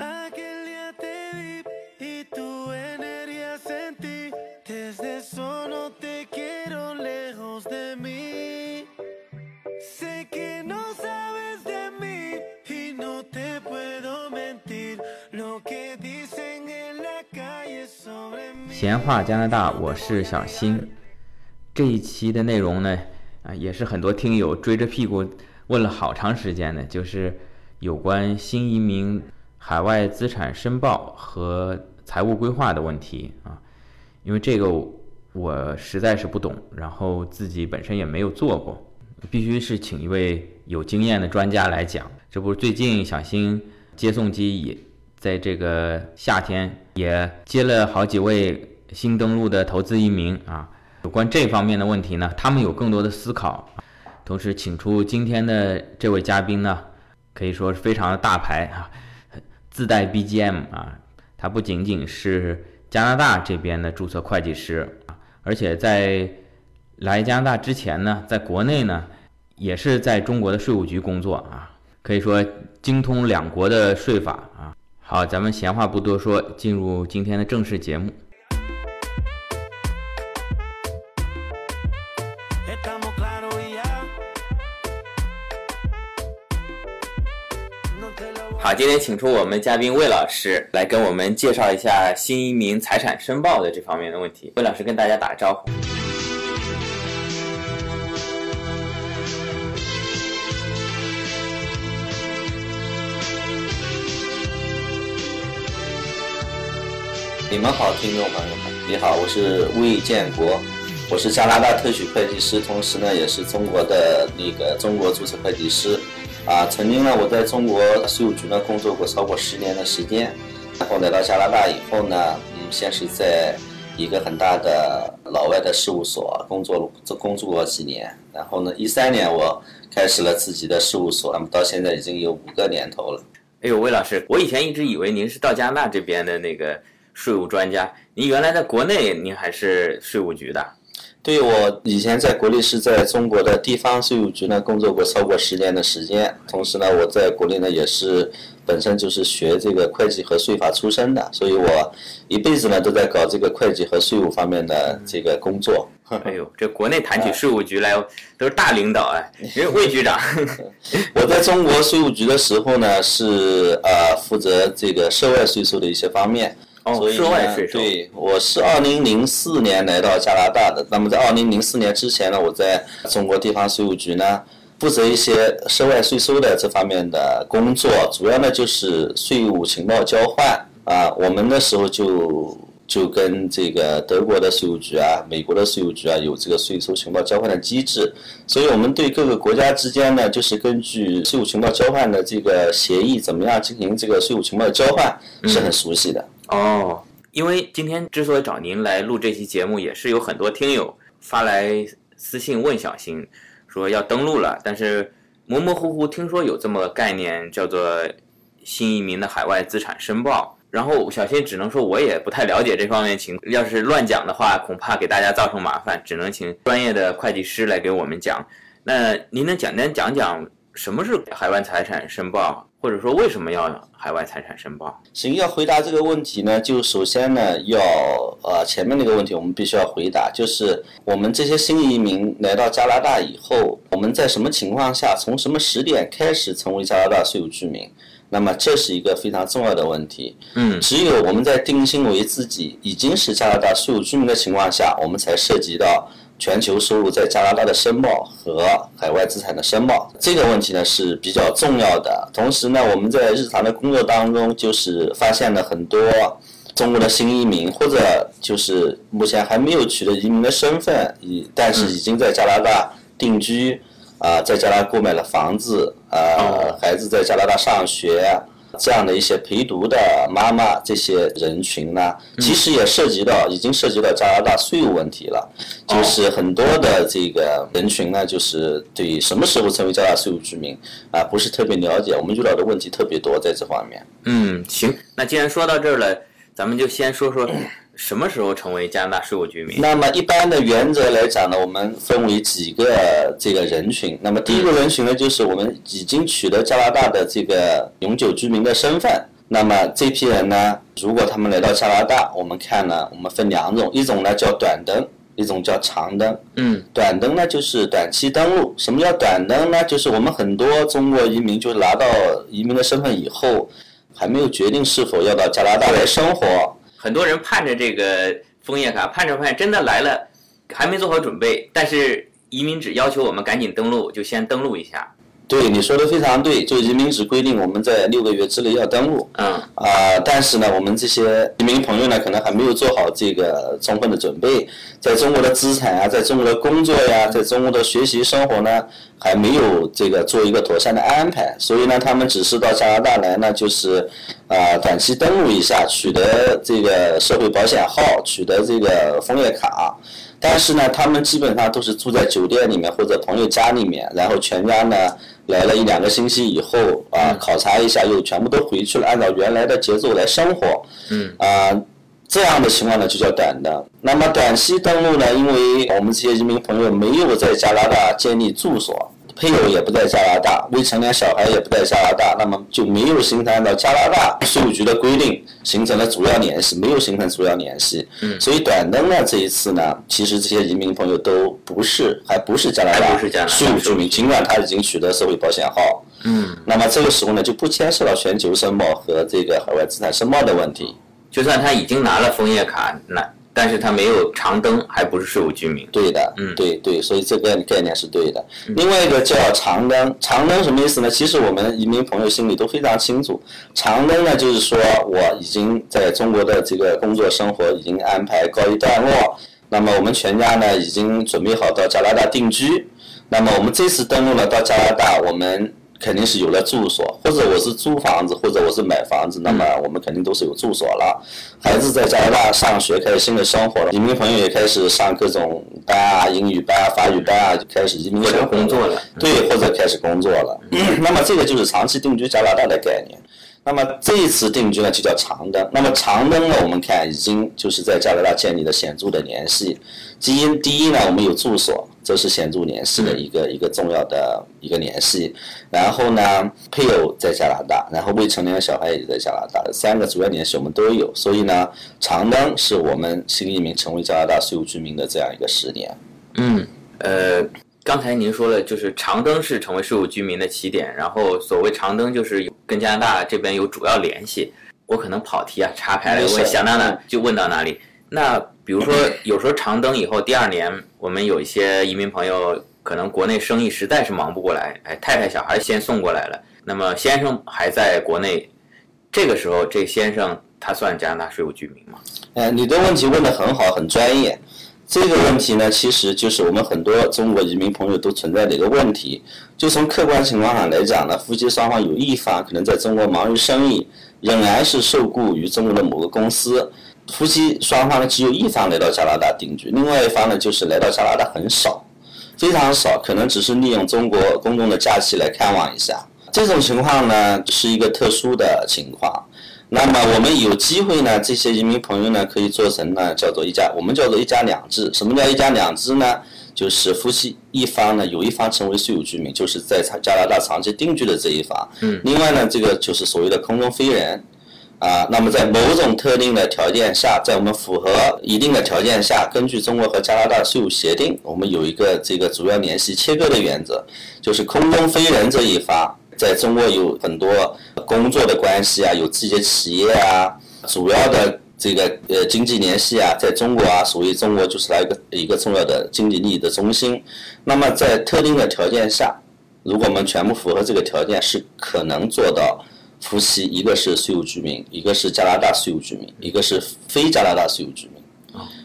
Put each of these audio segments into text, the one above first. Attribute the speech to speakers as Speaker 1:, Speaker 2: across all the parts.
Speaker 1: Aquel día te vi y tu energía sentí. Desde eso no te quiero lejos de mí. Sé que no sabes de mí y no te puedo mentir. Lo que dicen en la calle sobre mí.
Speaker 2: 闲话加拿大，我是小新。这一期的内容呢，啊，也是很多听友追着屁股问了好长时间的，就是有关新移民海外资产申报和财务规划的问题啊。因为这个我实在是不懂，然后自己本身也没有做过，必须是请一位有经验的专家来讲。这不是最近小新接送机也在这个夏天也接了好几位新登陆的投资移民啊，有关这方面的问题呢，他们有更多的思考。同时，请出今天的这位嘉宾呢，可以说是非常的大牌啊，自带 BGM 啊，他不仅仅是加拿大这边的注册会计师啊，而且在来加拿大之前呢，在国内呢，也是在中国的税务局工作啊，可以说精通两国的税法啊。好，咱们闲话不多说，进入今天的正式节目。好，今天请出我们嘉宾魏老师来跟我们介绍一下新移民财产申报的这方面的问题。魏老师跟大家打个招呼。
Speaker 3: 你们好，听众朋友们，你好，我是魏建国，我是加拿大特许会计师，同时呢也是中国的那个中国注册会计师，啊，曾经呢我在中国税务局呢工作过超过十年的时间，然后来到加拿大以后呢，嗯，先是在一个很大的老外的事务所工作了这工作过几年，然后呢，一三年我开始了自己的事务所，那么到现在已经有五个年头了。
Speaker 2: 哎呦，魏老师，我以前一直以为您是到加拿大这边的那个税务专家，您原来在国内您还是税务局的。
Speaker 3: 对我以前在国内是在中国的地方税务局呢工作过超过十年的时间，同时呢我在国内呢也是本身就是学这个会计和税法出身的，所以我一辈子呢都在搞这个会计和税务方面的这个工作。
Speaker 2: 哎呦，这国内谈起税务局来都是大领导哎，因为魏局长。
Speaker 3: 我在中国税务局的时候呢是呃负责这个涉外税收的一些方面。
Speaker 2: 哦
Speaker 3: 所以呢对，我是二零零四年来到加拿大的。那么在二零零四年之前呢，我在中国地方税务局呢，负责一些涉外税收的这方面的工作，主要呢就是税务情报交换啊。我们那时候就就跟这个德国的税务局啊、美国的税务局啊有这个税收情报交换的机制，所以我们对各个国家之间呢，就是根据税务情报交换的这个协议，怎么样进行这个税务情报的交换是很熟悉的。
Speaker 2: 哦，因为今天之所以找您来录这期节目，也是有很多听友发来私信问小新，说要登录了，但是模模糊糊听说有这么个概念，叫做新移民的海外资产申报。然后小新只能说，我也不太了解这方面情，要是乱讲的话，恐怕给大家造成麻烦，只能请专业的会计师来给我们讲。那您能简单讲讲什么是海外财产申报，或者说为什么要海外财产申报？
Speaker 3: 行，要回答这个问题呢，就首先呢，要呃前面那个问题我们必须要回答，就是我们这些新移民来到加拿大以后，我们在什么情况下，从什么时点开始成为加拿大税务居民？那么这是一个非常重要的问题。
Speaker 2: 嗯
Speaker 3: 只有我们在定性为自己已经是加拿大税务居民的情况下，我们才涉及到全球收入在加拿大的申报和海外资产的申报。这个问题呢是比较重要的。同时呢，我们在日常的工作当中，就是发现了很多中国的新移民，或者就是目前还没有取得移民的身份，已但是已经在加拿大定居。啊、在加拿大购买了房子，呃，
Speaker 2: 哦
Speaker 3: 孩子在加拿大上学，这样的一些陪读的妈妈这些人群呢，其实也涉及到，已经涉及到加拿大税务问题了。就是很多的这个人群呢，就是对什么时候成为加拿大税务居民啊，不是特别了解，我们遇到的问题特别多在这方面。
Speaker 2: 嗯，行，那既然说到这儿了，咱们就先说说什么时候成为加拿大税务居民。
Speaker 3: 那么一般的原则来讲呢，我们分为几个这个人群。那么第一个人群呢，就是我们已经取得加拿大的这个永久居民的身份。那么这批人呢，如果他们来到加拿大，我们看呢，我们分两种，一种呢叫短登，一种叫长登。
Speaker 2: 嗯，
Speaker 3: 短登呢就是短期登陆。什么叫短登呢？就是我们很多中国移民就拿到移民的身份以后，还没有决定是否要到加拿大来生活。
Speaker 2: 很多人盼着这个枫叶卡，盼着盼着，真的来了，还没做好准备，但是移民只要求我们赶紧登录，就先登录一下。
Speaker 3: 对你说的非常对，就移民只规定我们在六个月之内要登陆。
Speaker 2: 嗯，
Speaker 3: 啊、但是呢，我们这些移民朋友呢，可能还没有做好这个充分的准备，在中国的资产啊，在中国的工作呀，在中国的学习生活呢，还没有这个做一个妥善的安排，所以呢，他们只是到加拿大来呢，就是啊、短期登陆一下，取得这个社会保险号，取得这个枫叶卡。但是呢，他们基本上都是住在酒店里面或者朋友家里面，然后全家呢来了一两个星期以后啊，考察一下又全部都回去了，按照原来的节奏来生活。
Speaker 2: 嗯。
Speaker 3: 啊，这样的情况呢就叫短的。那么短期登陆呢，因为我们这些移民朋友没有在加拿大建立住所。配偶也不在加拿大，未成年小孩也不在加拿大，那么就没有形成按照加拿大税务局的规定形成了主要联系，没有形成主要联系。
Speaker 2: 嗯
Speaker 3: 所以短灯呢这一次呢，其实这些移民朋友都不是，还不是加拿大
Speaker 2: 不是加拿大
Speaker 3: 税务居民，尽管他已经取得社会保险号。
Speaker 2: 嗯，
Speaker 3: 那么这个时候呢，就不牵涉到全球申报和这个海外资产申报的问题。
Speaker 2: 就算他已经拿了枫叶卡，那但是他没有长灯，还不是税务居民。
Speaker 3: 对的，
Speaker 2: 嗯
Speaker 3: 对对，所以这个概念是对的。另外一个叫长灯，长灯什么意思呢？其实我们移民朋友心里都非常清楚，长灯呢就是说我已经在中国的这个工作生活已经安排告一段落，那么我们全家呢已经准备好到加拿大定居，那么我们这次登陆了到加拿大，我们肯定是有了住所，或者我是租房子，或者我是买房子，那么我们肯定都是有住所了。孩子在加拿大上学，开始新的生活了，移民朋友也开始上各种班啊，英语班啊、法语班啊，就开始移民
Speaker 2: 工作了
Speaker 3: 对，或者开始工作了。那么这个就是长期定居加拿大的概念。那么这一次定居呢，就叫长登。那么长登呢，我们看已经就是在加拿大建立了显著的联系。基因第一呢，我们有住所，这是显著联系的一个、一个重要的一个联系。然后呢，配偶在加拿大，然后未成年小孩也在加拿大，三个主要联系我们都有。所以呢，长登是我们新移民成为加拿大税务居民的这样一个十年。
Speaker 2: 嗯，呃，刚才您说了，就是长登是成为税务居民的起点，然后所谓长登就是跟加拿大这边有主要联系。我可能跑题啊，插开了，
Speaker 3: 没事
Speaker 2: 问想到哪
Speaker 3: 嗯
Speaker 2: 就问到哪里。那比如说，有时候长登以后，第二年我们有一些移民朋友，可能国内生意实在是忙不过来，哎，太太小孩先送过来了，那么先生还在国内，这个时候这先生他算加拿大税务居民吗？
Speaker 3: 呃，你的问题问得很好，很专业。这个问题呢，其实就是我们很多中国移民朋友都存在的一个问题。就从客观情况上来讲呢，夫妻双方有一方可能在中国忙于生意，仍然是受雇于中国的某个公司。夫妻双方呢，只有一方来到加拿大定居，另外一方呢，就是来到加拿大很少，非常少，可能只是利用中国公众的假期来看望一下。这种情况呢，是一个特殊的情况。那么我们有机会呢，这些移民朋友呢，可以做成呢叫做一家，我们叫做一家两制。什么叫一家两制呢？就是夫妻一方呢，有一方成为税务居民，就是在加拿大长期定居的这一方。
Speaker 2: 嗯。
Speaker 3: 另外呢，这个就是所谓的空中飞人。啊，那么在某种特定的条件下，在我们符合一定的条件下，根据中国和加拿大税务协定，我们有一个这个主要联系切割的原则，就是空中飞人这一方在中国有很多工作的关系啊，有自己的企业啊，主要的这个呃经济联系啊，在中国啊，属于中国就是它一个一个重要的经济利益的中心。那么在特定的条件下，如果我们全部符合这个条件，是可能做到夫妻一个是税务居民，一个是加拿大税务居民，一个是非加拿大税务居民。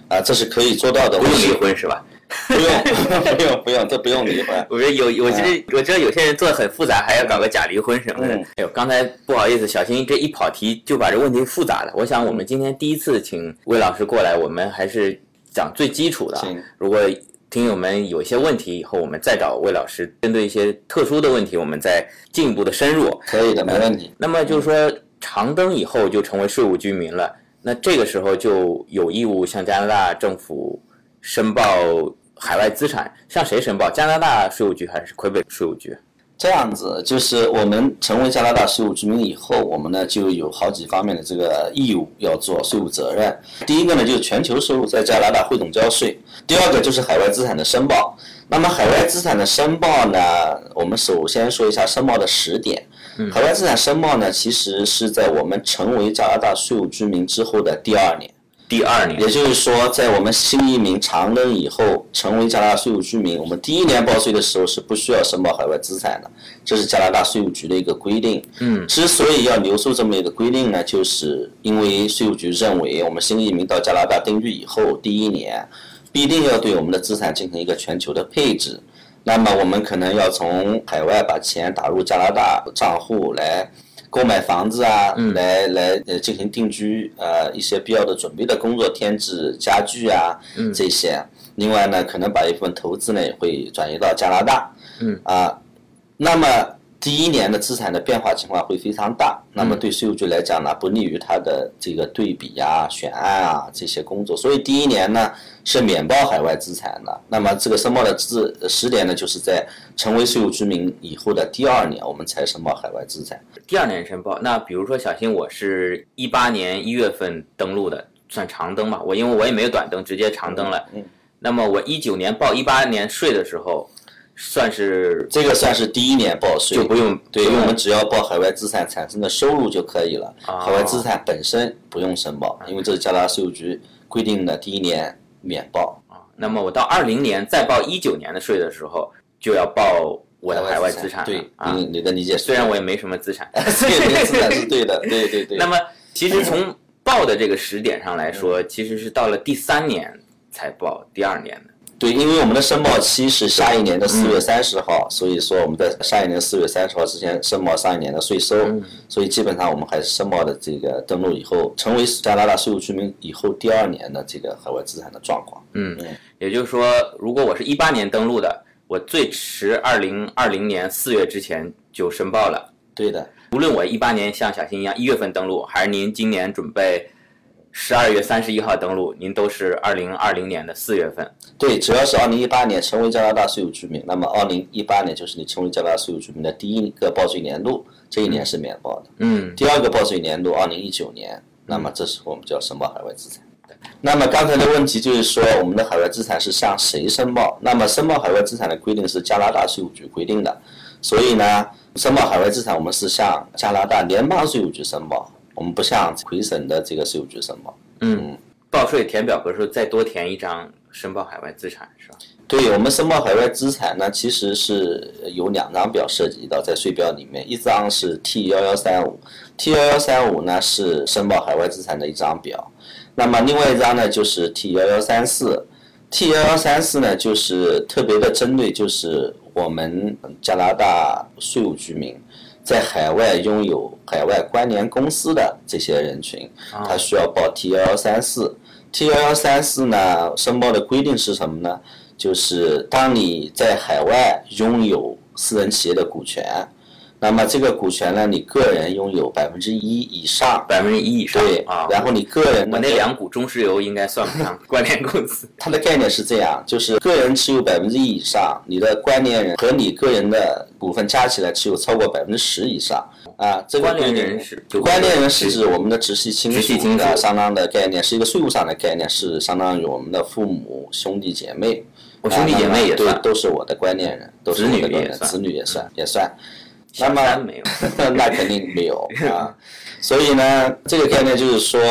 Speaker 3: 啊，这是可以做到的。
Speaker 2: 不用离婚是吧？
Speaker 3: 不用，不用，不用，这不用离婚。
Speaker 2: 我觉得有，我觉得我知道有些人做的很复杂，还要搞个假离婚什么的。
Speaker 3: 嗯
Speaker 2: 哎呦，刚才不好意思，小新这一跑题就把这问题复杂了。我想我们今天第一次请魏老师过来，我们还是讲最基础的。如果听友们有一些问题，以后我们再找魏老师，针对一些特殊的问题，我们再进一步的深入。
Speaker 3: 可以的，没问题。
Speaker 2: 那么就是说，长登以后就成为税务居民了，那这个时候就有义务向加拿大政府申报海外资产，向谁申报？加拿大税务局还是魁北税务局？
Speaker 3: 这样子，就是我们成为加拿大税务居民以后，我们呢就有好几方面的这个义务要做税务责任。第一个呢就是全球收入在加拿大汇总交税，第二个就是海外资产的申报。那么海外资产的申报呢，我们首先说一下申报的时点。海外资产申报呢，其实是在我们成为加拿大税务居民之后的第二年。
Speaker 2: 第二年，
Speaker 3: 也就是说，在我们新移民长登以后，成为加拿大税务居民，我们第一年报税的时候是不需要申报海外资产的，这是加拿大税务局的一个规定。
Speaker 2: 嗯，
Speaker 3: 之所以要留出这么一个规定呢，就是因为税务局认为，我们新移民到加拿大定居以后，第一年必定要对我们的资产进行一个全球的配置，那么我们可能要从海外把钱打入加拿大账户来。购买房子啊，来来呃进行定居，呃一些必要的准备的工作，添置家具啊这些。另外呢，可能把一部分投资呢会转移到加拿大。
Speaker 2: 嗯
Speaker 3: 啊，那么。第一年的资产的变化情况会非常大，那么对税务局来讲呢，不利于他的这个对比啊、选案啊这些工作，所以第一年呢是免报海外资产的。那么这个申报的资时点呢，就是在成为税务居民以后的第二年，我们才申报海外资产。
Speaker 2: 第二年申报，那比如说小新，我是一八年一月份登录的，算长登吧。我因为我也没有短登，直接长登了。
Speaker 3: 嗯。
Speaker 2: 那么我一九年报一八年税的时候。算是
Speaker 3: 这个算是第一年报税，
Speaker 2: 就不用
Speaker 3: 对，因为我们只要报海外资产产生的收入就可以了。海外资产本身不用申报，因为这是加拿大税务局规定的第一年免报。
Speaker 2: 啊，那么我到二零年再报一九年的税的时候，就要报我的海外资产。
Speaker 3: 对，你你的理解
Speaker 2: 虽然我也没什么资产，
Speaker 3: 资产是对的，对对对。
Speaker 2: 那么其实从报的这个时点上来说，其实是到了第三年才报第二年的。
Speaker 3: 对，因为我们的申报期是下一年的四月三十号，所以说我们在下一年四月三十号之前申报上一年的税收，所以基本上我们还是申报的这个登录以后，成为加拿大税务居民以后第二年的这个海外资产的状况。
Speaker 2: 嗯，也就是说，如果我是一八年登录的，我最迟二零二零年四月之前就申报了。
Speaker 3: 对的，
Speaker 2: 无论我一八年像小新一样一月份登录，还是您今年准备。十二月三十一号登录，您都是二零二零年的四月份。
Speaker 3: 对，只要是二零一八年成为加拿大税务居民，那么二零一八年就是你成为加拿大税务居民的第一个报税年度，这一年是免报的。
Speaker 2: 嗯。
Speaker 3: 第二个报税年度二零一九年，那么这时候我们就要申报海外资产。那么刚才的问题就是说，我们的海外资产是向谁申报？那么申报海外资产的规定是加拿大税务局规定的，所以呢，申报海外资产我们是向加拿大联邦税务局申报。我们不像魁省的这个税务局申报。
Speaker 2: 嗯，报税填表格时候再多填一张申报海外资产是吧？
Speaker 3: 对我们申报海外资产呢，其实是有两张表涉及到在税表里面，一张是 T 幺幺三五，T 幺幺三五呢是申报海外资产的一张表，那么另外一张呢就是 T 幺幺三四，T 幺幺三四呢就是特别的针对就是我们加拿大税务居民。在海外拥有海外关联公司的这些人群，他需要报 T 幺幺三四。T 幺幺三四呢，申报的规定是什么呢？就是当你在海外拥有私人企业的股权。那么这个股权呢，你个人拥有百分之一以上，
Speaker 2: 百分之一以上，
Speaker 3: 对
Speaker 2: 啊。
Speaker 3: 然后你个人，
Speaker 2: 我那两股中石油应该算不上 关联公司。
Speaker 3: 它的概念是这样，就是个人持有百分之一以上，你的关联人和你个人的股份加起来持有超过百分之十以上啊。这个
Speaker 2: 关联人是
Speaker 3: 关联人是指我们的直系亲
Speaker 2: 属
Speaker 3: 的相当的概念，是一个税务上的概念，是相当于我们的父母、兄弟姐妹。
Speaker 2: 我兄弟姐妹也
Speaker 3: 算，都是我的关联人，都是我的关联人，子女也算，也算。那么 那肯定没有啊，所以呢，这个概念就是说，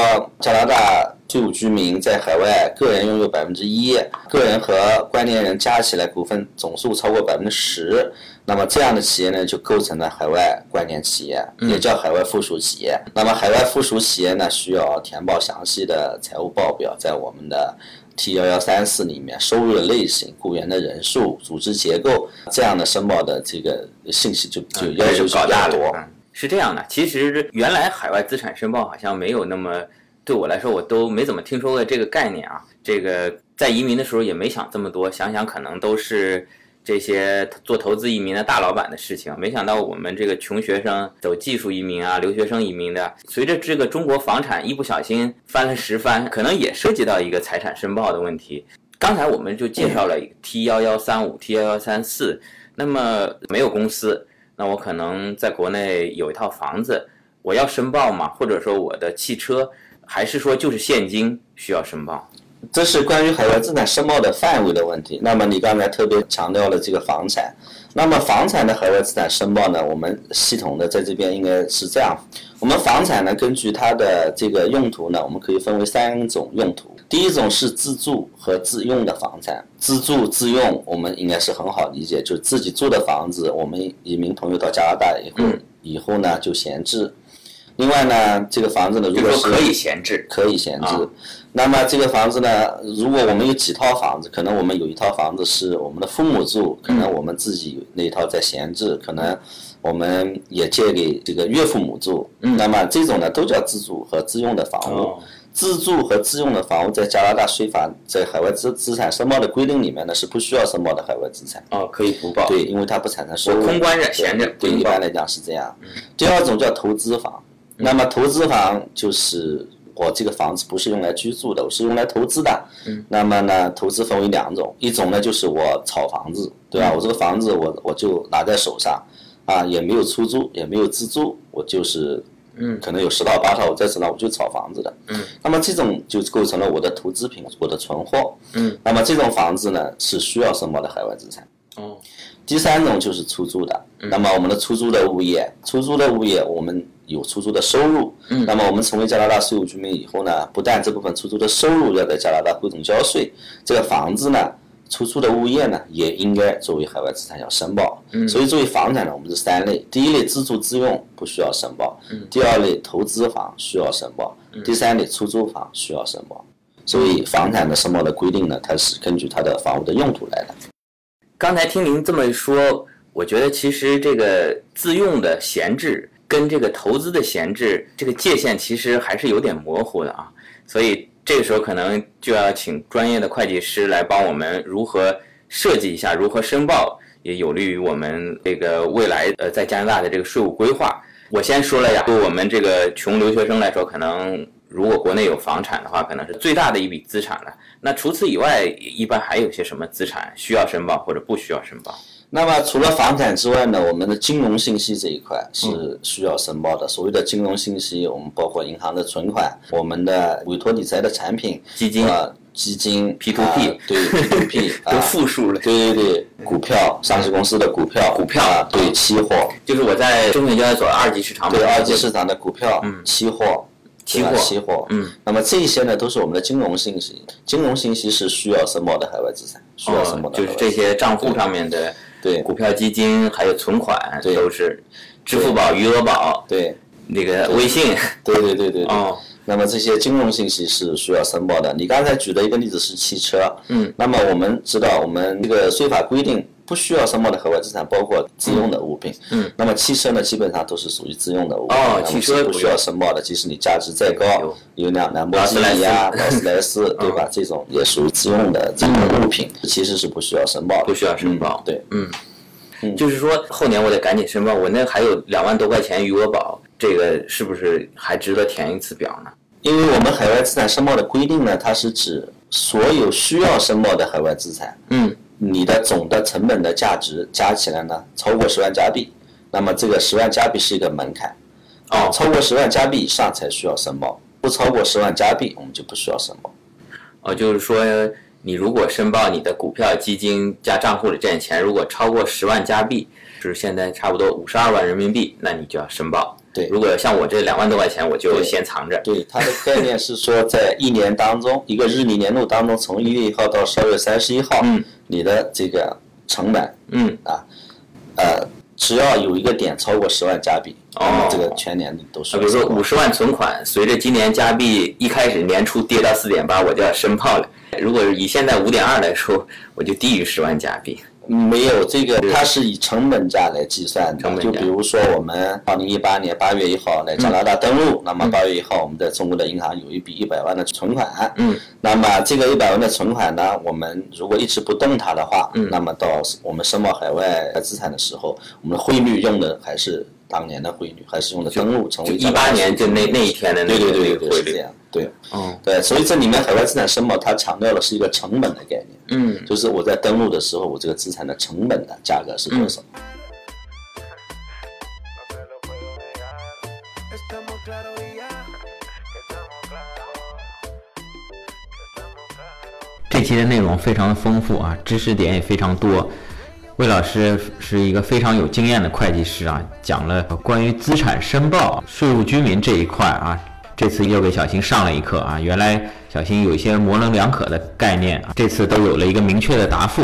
Speaker 3: 加拿大税务居民在海外个人拥有百分之一，个人和关联人加起来股份总数超过百分之十，那么这样的企业呢，就构成了海外关联企业，也叫海外附属企业。那么海外附属企业呢，需要填报详细的财务报表，在我们的。T 幺幺三四里面收入的类型、雇员的人数、组织结构这样的申报的这个信息就就要求
Speaker 2: 高大
Speaker 3: 多。
Speaker 2: 是这样的，其实原来海外资产申报好像没有那么对我来说，我都没怎么听说过这个概念啊。这个在移民的时候也没想这么多，想想可能都是。这些做投资移民的大老板的事情，没想到我们这个穷学生走技术移民啊，留学生移民的，随着这个中国房产一不小心翻了十番，可能也涉及到一个财产申报的问题。刚才我们就介绍了 T 幺幺三五、T 幺幺三四，那么没有公司，那我可能在国内有一套房子，我要申报吗？或者说我的汽车，还是说就是现金需要申报？
Speaker 3: 这是关于海外资产申报的范围的问题。那么你刚才特别强调了这个房产，那么房产的海外资产申报呢，我们系统的在这边应该是这样：我们房产呢，根据它的这个用途呢，我们可以分为三种用途。第一种是自住和自用的房产，自住自用我们应该是很好理解，就是自己住的房子，我们移民朋友到加拿大以后，以后呢就闲置。另外呢，这个房子呢，如果是
Speaker 2: 可以闲置，
Speaker 3: 可以闲置。那么这个房子呢，如果我们有几套房子，可能我们有一套房子是我们的父母住，可能我们自己那一套在闲置，可能我们也借给这个岳父母住。那么这种呢，都叫自住和自用的房屋。自住和自用的房屋在加拿大税法在海外资资产申报的规定里面呢，是不需要申报的海外资产。
Speaker 2: 哦，可以不报。
Speaker 3: 对，因为它不产生收入。
Speaker 2: 空关着闲着。
Speaker 3: 对，一般来讲是这样。第二种叫投资房，那么投资房就是我这个房子不是用来居住的，我是用来投资的。
Speaker 2: 嗯。
Speaker 3: 那么呢，投资分为两种，一种呢就是我炒房子，对吧？我这个房子我我就拿在手上，啊，也没有出租，也没有自住，我就是。
Speaker 2: 嗯，
Speaker 3: 可能有十套八套，我在手上我就炒房子的。
Speaker 2: 嗯，
Speaker 3: 那么这种就构成了我的投资品，我的存货。
Speaker 2: 嗯，
Speaker 3: 那么这种房子呢是需要申报的海外资产。
Speaker 2: 哦，
Speaker 3: 第三种就是出租的。那么我们的出租的物业，出租的物业我们有出租的收入。
Speaker 2: 嗯，
Speaker 3: 那么我们成为加拿大税务居民以后呢，不但这部分出租的收入要在加拿大汇总交税，这个房子呢。出租的物业呢，也应该作为海外资产要申报。
Speaker 2: 嗯，
Speaker 3: 所以作为房产呢，我们是三类：第一类自住自用不需要申报；
Speaker 2: 嗯，
Speaker 3: 第二类投资房需要申报；第三类出租房需要申报。所以房产的申报的规定呢，它是根据它的房屋的用途来的。
Speaker 2: 刚才听您这么说，我觉得其实这个自用的闲置跟这个投资的闲置这个界限其实还是有点模糊的啊，所以。这个时候可能就要请专业的会计师来帮我们如何设计一下，如何申报，也有利于我们这个未来呃在加拿大的这个税务规划。我先说了呀，对我们这个穷留学生来说，可能如果国内有房产的话，可能是最大的一笔资产了。那除此以外，一般还有些什么资产需要申报或者不需要申报？
Speaker 3: 那么除了房产之外呢，我们的金融信息这一块是需要申报的。所谓的金融信息，我们包括银行的存款、我们的委托理财的产品、
Speaker 2: 基金。
Speaker 3: 啊、基金、
Speaker 2: P to P，
Speaker 3: 对 P to P
Speaker 2: 都复数了。
Speaker 3: 对对对，股票、上市公司的股票、
Speaker 2: 股票。
Speaker 3: 啊，对期货，
Speaker 2: 就是我在证券交易所二级市场
Speaker 3: 对二级市场的股票、
Speaker 2: 嗯。
Speaker 3: 期货、
Speaker 2: 期货、
Speaker 3: 期货，
Speaker 2: 嗯，
Speaker 3: 那么这些呢都是我们的金融信息，金融信息是需要申报的海外资产，需要申报的
Speaker 2: 就是这些账户上面的。
Speaker 3: 对
Speaker 2: 股票、基金还有存款
Speaker 3: 对
Speaker 2: 都是，支付宝、余额宝，
Speaker 3: 对
Speaker 2: 那个微信，
Speaker 3: 对对对对对。
Speaker 2: 哦，
Speaker 3: 那么这些金融信息是需要申报的。你刚才举的一个例子是汽车，
Speaker 2: 嗯，
Speaker 3: 那么我们知道我们这个税法规定不需要申报的海外资产包括自用的物品，
Speaker 2: 嗯，
Speaker 3: 那么汽车呢基本上都是属于自用的物
Speaker 2: 哦
Speaker 3: 品，哦
Speaker 2: 汽车
Speaker 3: 不需要申报的，即使你价值再高，有。辆兰博基尼啊、劳斯莱斯，对吧？这种也属于自用的这种物品，其实是不需要申报的，
Speaker 2: 不需要申报。
Speaker 3: 嗯对，
Speaker 2: 嗯，就是说后年我得赶紧申报，我那还有两万多块钱余额宝，这个是不是还值得填一次表呢？
Speaker 3: 因为我们海外资产申报的规定呢，它是指所有需要申报的海外资产，
Speaker 2: 嗯，
Speaker 3: 你的总的成本的价值加起来呢，超过十万加币，那么这个十万加币是一个门槛，
Speaker 2: 哦
Speaker 3: 超过十万加币以上才需要申报，不超过十万加币我们就不需要申报。
Speaker 2: 哦，就是说你如果申报你的股票、基金加账户里这点钱，如果超过十万加币，就是现在差不多五十二万人民币，那你就要申报。
Speaker 3: 对
Speaker 2: 如果像我这两万多块钱，我就先藏着。
Speaker 3: 对，它的概念是说，在一年当中，一个日历年度当中，从一月一号到十二月三十一号，
Speaker 2: 嗯
Speaker 3: 你的这个成本
Speaker 2: 嗯啊，
Speaker 3: 呃，只要有一个点超过十万加币，
Speaker 2: 哦
Speaker 3: 这个全年都需
Speaker 2: 啊，比如。说五十万存款，随着今年加币一开始年初跌到四点八，我就要申报了。如果以现在五点二来说，我就低于十万加币。
Speaker 3: 没有这个，它是以成本价来计算的。就比如说，我们二零一八年八月一号来加拿大登陆，那么八月一号我们在中国的银行有一笔一百万的存款。
Speaker 2: 嗯。
Speaker 3: 那么这个一百万的存款呢，我们如果一直不动它的话，
Speaker 2: 嗯
Speaker 3: 那么到我们申报海外资产的时候，我们的汇率用的还是当年的汇率还是用的登录成为一
Speaker 2: 八年就那那一天的那个汇率对
Speaker 3: 是这样对。
Speaker 2: 嗯
Speaker 3: 对所以这里面海外资产申报它强调的是一个成本的概念。
Speaker 2: 嗯。
Speaker 3: 就是我在登录的时候我这个资产的成本的价格是多少。
Speaker 2: 这期的内容非常的丰富啊知识点也非常多。魏老师是一个非常有经验的会计师啊，讲了关于资产申报、税务居民这一块啊，这次又给小新上了一课啊。原来小新有一些模棱两可的概念啊，这次都有了一个明确的答复。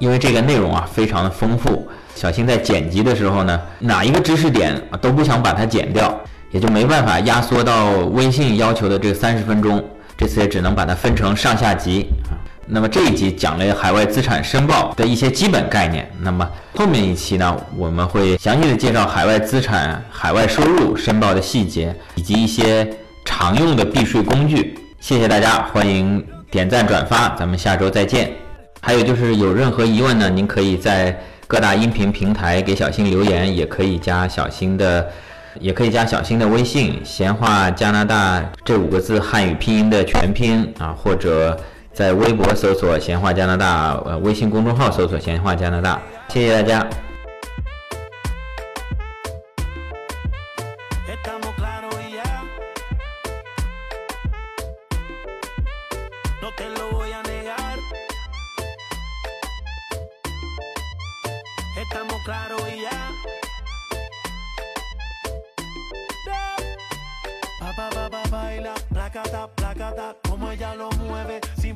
Speaker 2: 因为这个内容啊非常的丰富，小新在剪辑的时候呢，哪一个知识点啊都不想把它剪掉，也就没办法压缩到微信要求的这三十分钟。这次也只能把它分成上下集啊。那么这一集讲了海外资产申报的一些基本概念。那么后面一期呢，我们会详细的介绍海外资产、海外收入申报的细节，以及一些常用的避税工具。谢谢大家，欢迎点赞转发，咱们下周再见。还有就是有任何疑问呢，您可以在各大音频平台给小新留言，也可以加小新的。也可以加小新的微信“闲话加拿大”这五个字汉语拼音的全拼啊，或者在微博搜索“闲话加拿大”，呃，微信公众号搜索“闲话加拿大”。谢谢大家。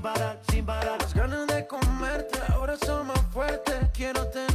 Speaker 1: parar, sin parar. Las ganas de comerte ahora son más fuertes. Quiero tener